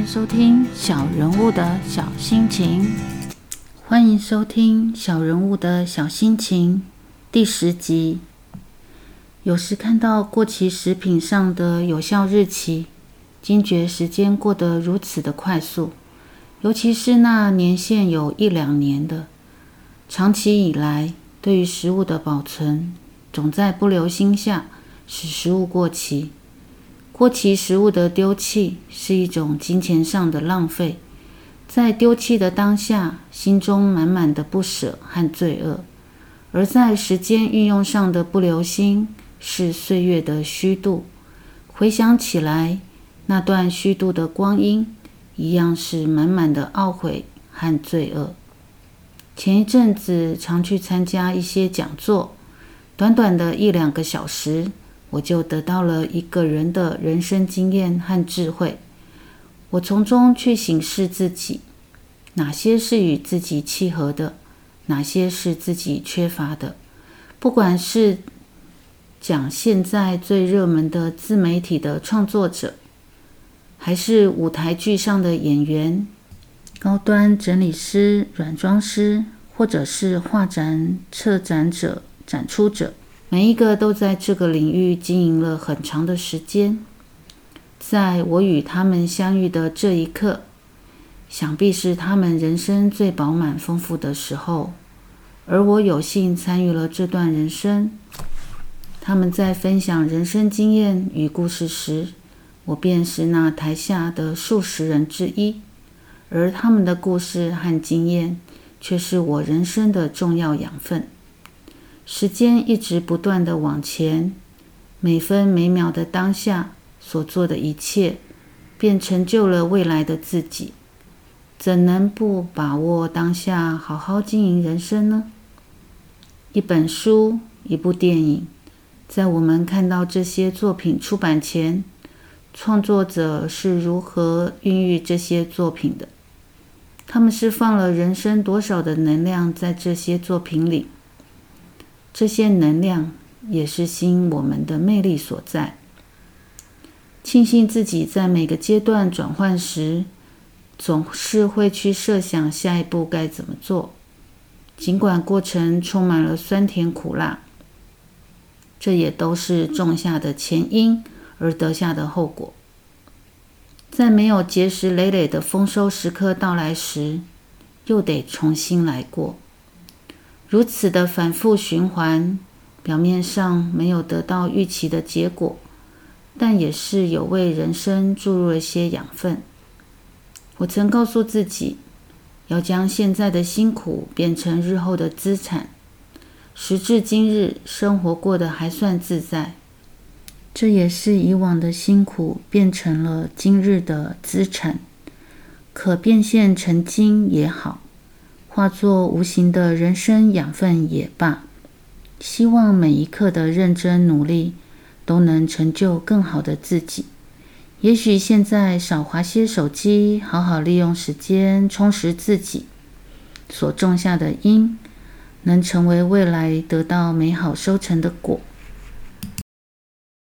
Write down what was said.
迎收听小人物的小心情。欢迎收听小人物的小心情第十集。有时看到过期食品上的有效日期，惊觉时间过得如此的快速，尤其是那年限有一两年的。长期以来，对于食物的保存，总在不留心下使食物过期。过期食物的丢弃是一种金钱上的浪费，在丢弃的当下，心中满满的不舍和罪恶；而在时间运用上的不留心，是岁月的虚度。回想起来，那段虚度的光阴，一样是满满的懊悔和罪恶。前一阵子常去参加一些讲座，短短的一两个小时。我就得到了一个人的人生经验和智慧。我从中去审视自己，哪些是与自己契合的，哪些是自己缺乏的。不管是讲现在最热门的自媒体的创作者，还是舞台剧上的演员、高端整理师、软装师，或者是画展策展者、展出者。每一个都在这个领域经营了很长的时间，在我与他们相遇的这一刻，想必是他们人生最饱满丰富的时候，而我有幸参与了这段人生。他们在分享人生经验与故事时，我便是那台下的数十人之一，而他们的故事和经验，却是我人生的重要养分。时间一直不断的往前，每分每秒的当下所做的一切，便成就了未来的自己。怎能不把握当下，好好经营人生呢？一本书，一部电影，在我们看到这些作品出版前，创作者是如何孕育这些作品的？他们是放了人生多少的能量在这些作品里？这些能量也是吸引我们的魅力所在。庆幸自己在每个阶段转换时，总是会去设想下一步该怎么做，尽管过程充满了酸甜苦辣，这也都是种下的前因而得下的后果。在没有结实累累的丰收时刻到来时，又得重新来过。如此的反复循环，表面上没有得到预期的结果，但也是有为人生注入了些养分。我曾告诉自己，要将现在的辛苦变成日后的资产。时至今日，生活过得还算自在，这也是以往的辛苦变成了今日的资产，可变现成金也好。化作无形的人生养分也罢，希望每一刻的认真努力都能成就更好的自己。也许现在少划些手机，好好利用时间充实自己，所种下的因，能成为未来得到美好收成的果。